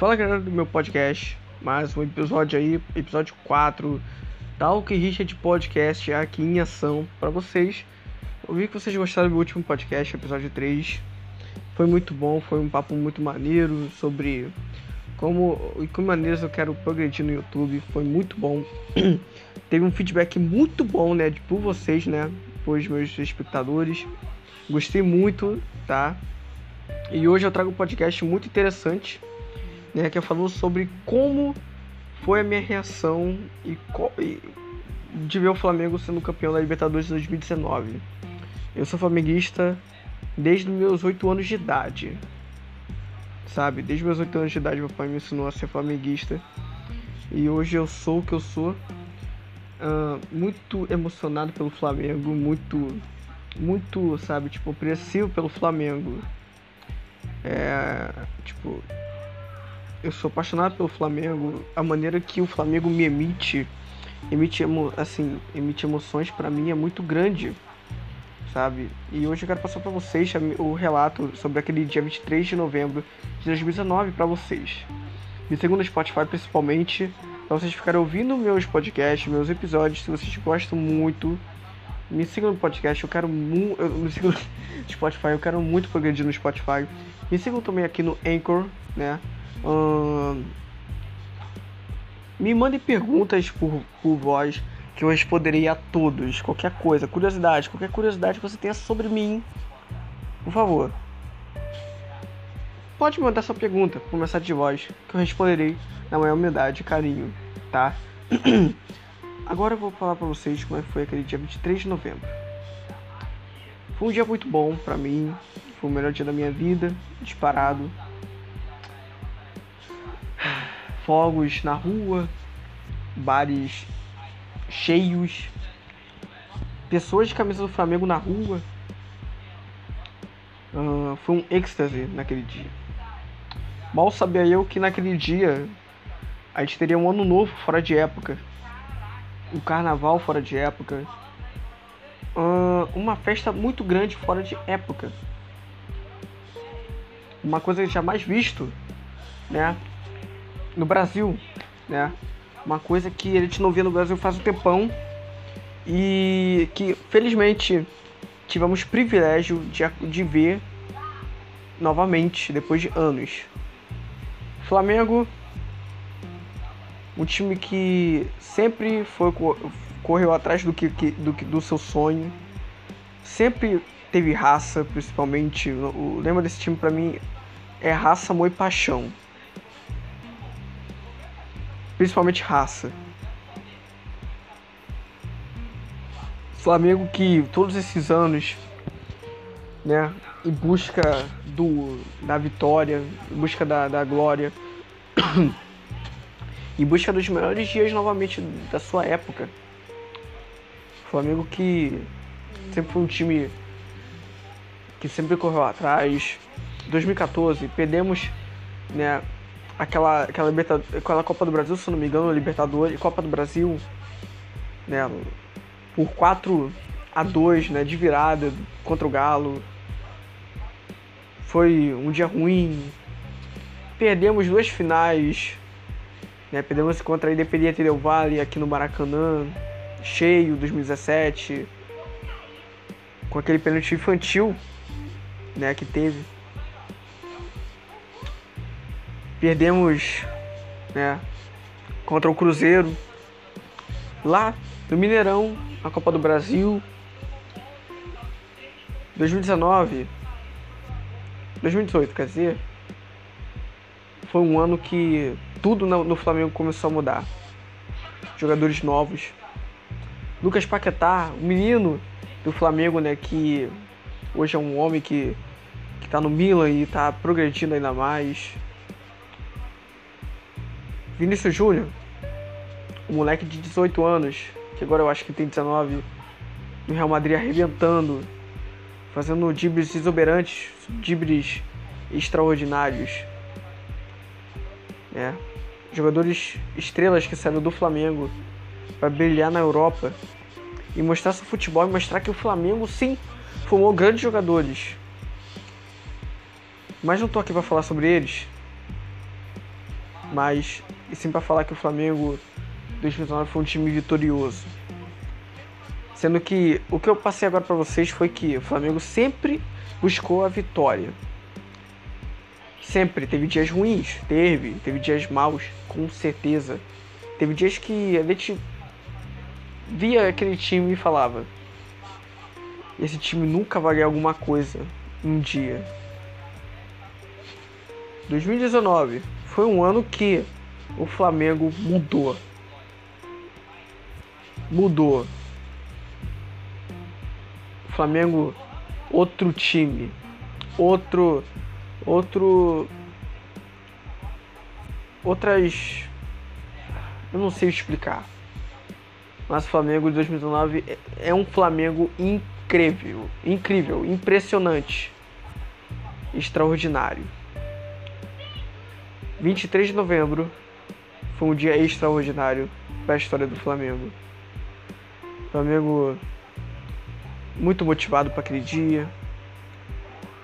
Fala galera do meu podcast, mais um episódio aí, episódio 4, tal que Richard Podcast aqui em ação para vocês. Eu vi que vocês gostaram do meu último podcast, episódio 3. Foi muito bom, foi um papo muito maneiro sobre como e que maneiras eu quero progredir no YouTube. Foi muito bom. Teve um feedback muito bom, né, por vocês, né, por meus espectadores. Gostei muito, tá? E hoje eu trago um podcast muito interessante né, que falou sobre como foi a minha reação e, e de ver o Flamengo sendo campeão da Libertadores de 2019. Eu sou flamenguista desde meus 8 anos de idade. Sabe? Desde meus 8 anos de idade, meu pai me ensinou a ser flamenguista. E hoje eu sou o que eu sou. Uh, muito emocionado pelo Flamengo, muito, muito, sabe, tipo, apreensivo pelo Flamengo. É, tipo, eu sou apaixonado pelo Flamengo. A maneira que o Flamengo me emite, emite emo, assim, emite emoções para mim é muito grande, sabe? E hoje eu quero passar para vocês o relato sobre aquele dia 23 de novembro de 2019 para vocês. Me sigam no Spotify principalmente, para vocês ficarem ouvindo meus podcasts, meus episódios, se vocês gostam muito. Me sigam no podcast, eu quero muito. Me sigam no Spotify, eu quero muito progredir no Spotify. Me sigam também aqui no Anchor, né? Me mandem perguntas por, por voz que eu responderei a todos. Qualquer coisa, curiosidade, qualquer curiosidade que você tenha sobre mim, por favor. Pode mandar sua pergunta por mensagem de voz que eu responderei na maior humildade e carinho, tá? Agora eu vou falar pra vocês como é foi aquele dia 23 de novembro. Foi um dia muito bom pra mim, foi o melhor dia da minha vida, disparado fogos na rua, bares cheios, pessoas de camisa do Flamengo na rua. Uh, foi um êxtase naquele dia. Mal sabia eu que naquele dia a gente teria um ano novo fora de época, um carnaval fora de época, uh, uma festa muito grande fora de época, uma coisa jamais visto, né? No Brasil, né? Uma coisa que a gente não vê no Brasil faz um tempão e que felizmente tivemos privilégio de, de ver novamente depois de anos. Flamengo, um time que sempre foi correu atrás do que, do, do seu sonho, sempre teve raça, principalmente. O lema desse time para mim é raça, amor e paixão principalmente raça. Flamengo que todos esses anos, né, em busca do, da vitória, em busca da, da glória, em busca dos melhores dias novamente da sua época. Flamengo que sempre foi um time que sempre correu atrás. 2014 perdemos, né, aquela, aquela, aquela Copa do Brasil, se não me engano, Libertadores, Copa do Brasil, né, por 4 a 2 né, de virada contra o Galo. Foi um dia ruim. Perdemos duas finais. Né, perdemos contra a Independiente Del Valle aqui no Maracanã, cheio, 2017. Com aquele pênalti infantil né, que teve. Perdemos né, contra o Cruzeiro lá no Mineirão, na Copa do Brasil. 2019, 2018, quer dizer, foi um ano que tudo no Flamengo começou a mudar. Jogadores novos. Lucas Paquetá, o menino do Flamengo, né, que hoje é um homem que, que tá no Milan e tá progredindo ainda mais. Vinícius Júnior, um moleque de 18 anos, que agora eu acho que tem 19, no Real Madrid arrebentando, fazendo dribles exuberantes, dribles extraordinários. É. Jogadores estrelas que saíram do Flamengo para brilhar na Europa e mostrar seu futebol e mostrar que o Flamengo sim formou grandes jogadores. Mas não tô aqui para falar sobre eles. mas e sim para falar que o Flamengo 2019 foi um time vitorioso. Sendo que o que eu passei agora para vocês foi que o Flamengo sempre buscou a vitória. Sempre. Teve dias ruins? Teve. Teve dias maus? Com certeza. Teve dias que a gente via aquele time e falava: esse time nunca vai ganhar alguma coisa um dia. 2019 foi um ano que o Flamengo mudou. Mudou. O Flamengo, outro time, outro, outro, outras, eu não sei explicar. Mas o Flamengo de 2019 é, é um Flamengo incrível, incrível, impressionante, extraordinário. 23 de novembro foi um dia extraordinário para a história do Flamengo. O Flamengo muito motivado para aquele dia,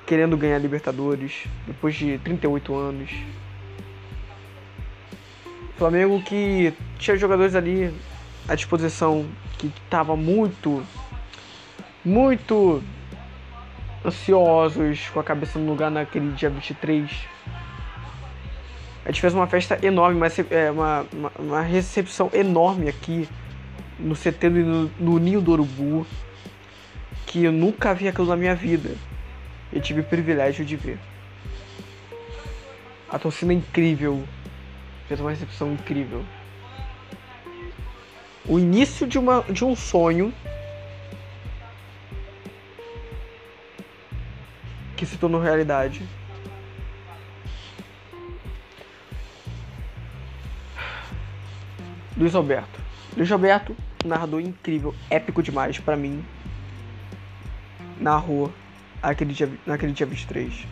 querendo ganhar Libertadores depois de 38 anos. Flamengo que tinha jogadores ali à disposição que estava muito, muito ansiosos, com a cabeça no lugar naquele dia 23. A gente fez uma festa enorme, uma, é, uma, uma, uma recepção enorme aqui no CT no, no Ninho do Urubu, que eu nunca vi aquilo na minha vida. Eu tive o privilégio de ver. A torcida é incrível, fez uma recepção incrível o início de, uma, de um sonho que se tornou realidade. Luiz Alberto. Luiz Alberto, narrador incrível, épico demais para mim. Narrou aquele dia, naquele dia 23.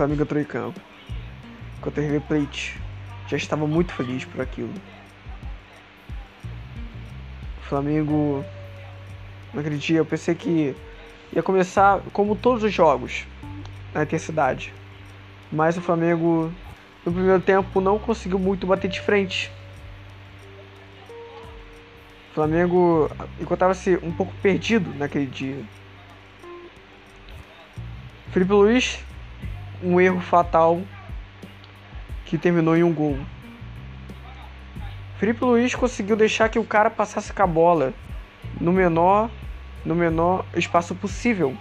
Flamengo entrou em campo. Contra o River Plate já estava muito feliz por aquilo. O Flamengo, naquele dia, eu pensei que ia começar como todos os jogos, na intensidade. Mas o Flamengo, no primeiro tempo, não conseguiu muito bater de frente. O Flamengo encontrava-se um pouco perdido naquele dia. Felipe Luiz, um erro fatal que terminou em um gol. Felipe Luiz conseguiu deixar que o cara passasse com a bola no menor, no menor espaço possível.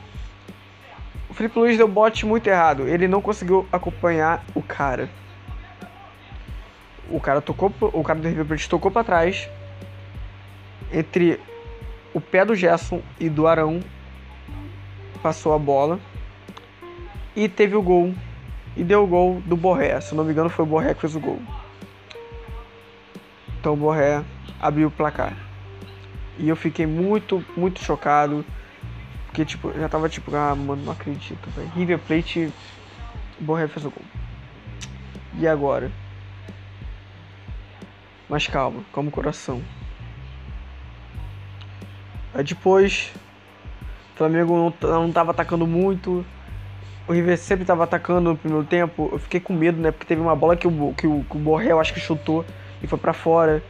O Felipe Luiz deu bote muito errado. Ele não conseguiu acompanhar o cara. O cara tocou, o cara do River Plate tocou para trás entre o pé do Gerson e do Arão. Passou a bola e teve o gol e deu o gol do Borré. Se não me engano, foi o Borré que fez o gol. Então o Borré abriu o placar. E eu fiquei muito, muito chocado. Porque, tipo, já tava tipo, ah, mano, não acredito, velho. River Plate, Borré fez o gol. E agora? Mas calma, calma o coração. Aí depois, o Flamengo não, não tava atacando muito o River sempre estava atacando no primeiro tempo, eu fiquei com medo, né? Porque teve uma bola que o, que o, que o Borrell acho que chutou e foi para fora.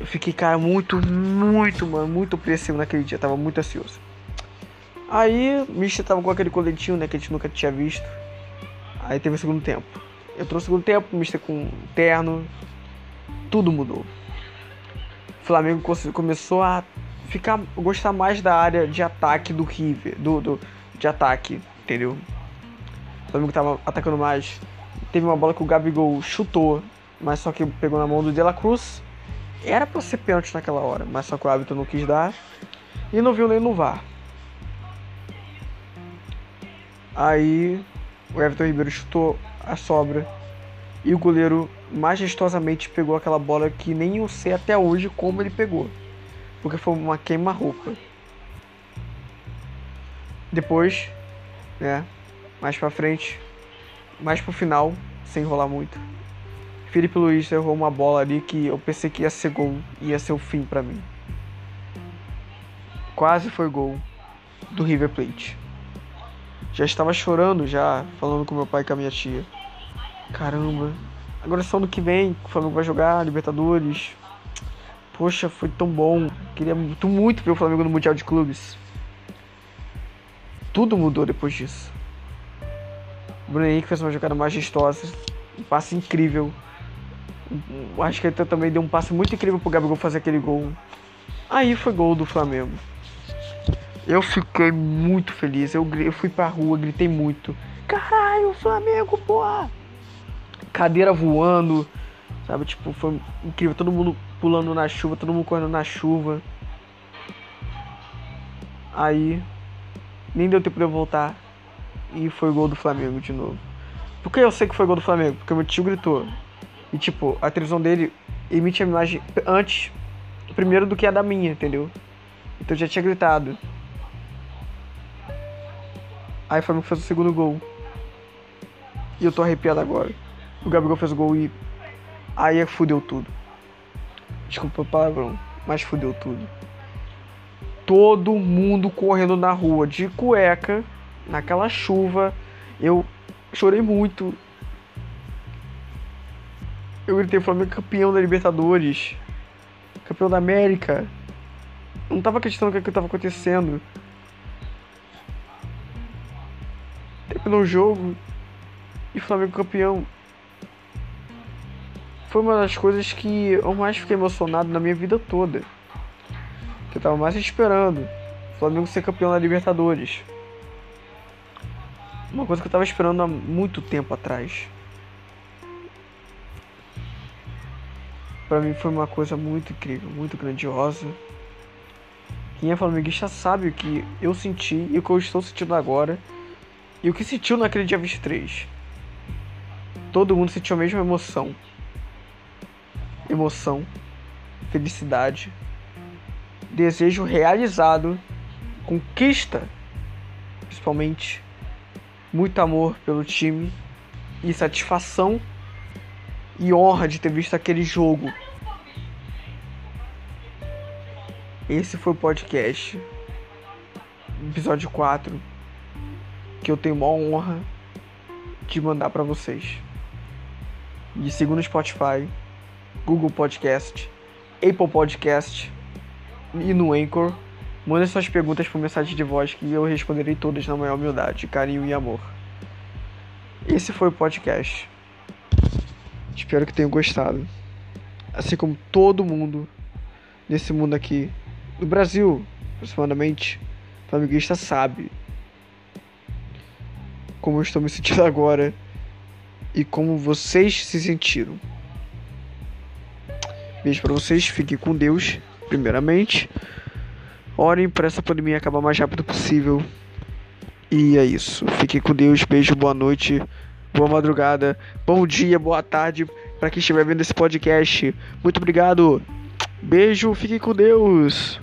Eu fiquei, cara, muito, muito, mano, muito apreensivo naquele dia, tava muito ansioso. Aí o Mister tava com aquele coletinho, né, que a gente nunca tinha visto. Aí teve o segundo tempo. Eu trouxe o segundo tempo, o Mister com terno. Tudo mudou. O Flamengo começou a ficar gostar mais da área de ataque do River, do, do de ataque, entendeu? O Flamengo tava atacando mais. Teve uma bola que o Gabigol chutou, mas só que pegou na mão do De La Cruz. Era pra ser pênalti naquela hora, mas só que o árbitro não quis dar. E não viu nem no VAR. Aí o Everton Ribeiro chutou a sobra. E o goleiro majestosamente pegou aquela bola que nem eu sei até hoje como ele pegou. Porque foi uma queima-roupa. Depois, né, mais pra frente, mais pro final, sem enrolar muito. Felipe Luiz errou uma bola ali que eu pensei que ia ser gol, ia ser o fim para mim. Quase foi gol do River Plate. Já estava chorando já, falando com meu pai e com a minha tia. Caramba. Agora só ano que vem, o Flamengo vai jogar Libertadores. Poxa, foi tão bom. Queria muito, muito ver o Flamengo no Mundial de Clubes. Tudo mudou depois disso. O Bruno Henrique fez uma jogada majestosa. Um passe incrível. Acho que ele também deu um passe muito incrível pro Gabigol fazer aquele gol. Aí foi gol do Flamengo. Eu fiquei muito feliz. Eu, eu fui pra rua, gritei muito. Caralho, Flamengo, porra! Cadeira voando, sabe? Tipo, foi incrível. Todo mundo pulando na chuva, todo mundo correndo na chuva. Aí, nem deu tempo de eu voltar. E foi gol do Flamengo de novo. Por que eu sei que foi gol do Flamengo? Porque meu tio gritou. E, tipo, a televisão dele emite a imagem antes, primeiro do que a da minha, entendeu? Então eu já tinha gritado. Aí o Flamengo fez o segundo gol. E eu tô arrepiado agora. O Gabigol fez o gol e. Aí fudeu tudo. Desculpa o palavrão, mas fudeu tudo. Todo mundo correndo na rua de cueca, naquela chuva. Eu chorei muito. Eu gritei Flamengo campeão da Libertadores. Campeão da América. Não tava acreditando no que, que tava acontecendo. Terminou o jogo e Flamengo campeão. Foi uma das coisas que eu mais fiquei emocionado na minha vida toda. Que eu tava mais esperando. O Flamengo ser campeão da Libertadores. Uma coisa que eu tava esperando há muito tempo atrás. Pra mim foi uma coisa muito incrível, muito grandiosa. Quem é flamenguista sabe o que eu senti e o que eu estou sentindo agora e o que sentiu naquele dia 23? Todo mundo sentiu a mesma emoção. Emoção, felicidade, desejo realizado, conquista, principalmente, muito amor pelo time e satisfação e honra de ter visto aquele jogo. Esse foi o podcast, episódio 4 que eu tenho uma honra de mandar para vocês. E segundo Spotify, Google Podcast, Apple Podcast e no Anchor, mandem suas perguntas por mensagem de voz que eu responderei todas na maior humildade, carinho e amor. Esse foi o podcast. Espero que tenham gostado. Assim como todo mundo nesse mundo aqui, no Brasil, aproximadamente, flamenguista sabe como eu estou me sentindo agora e como vocês se sentiram. Beijo para vocês, fiquem com Deus, primeiramente. Orem para essa pandemia acabar o mais rápido possível. E é isso. Fiquem com Deus, beijo, boa noite, boa madrugada, bom dia, boa tarde para quem estiver vendo esse podcast. Muito obrigado. Beijo, fiquem com Deus.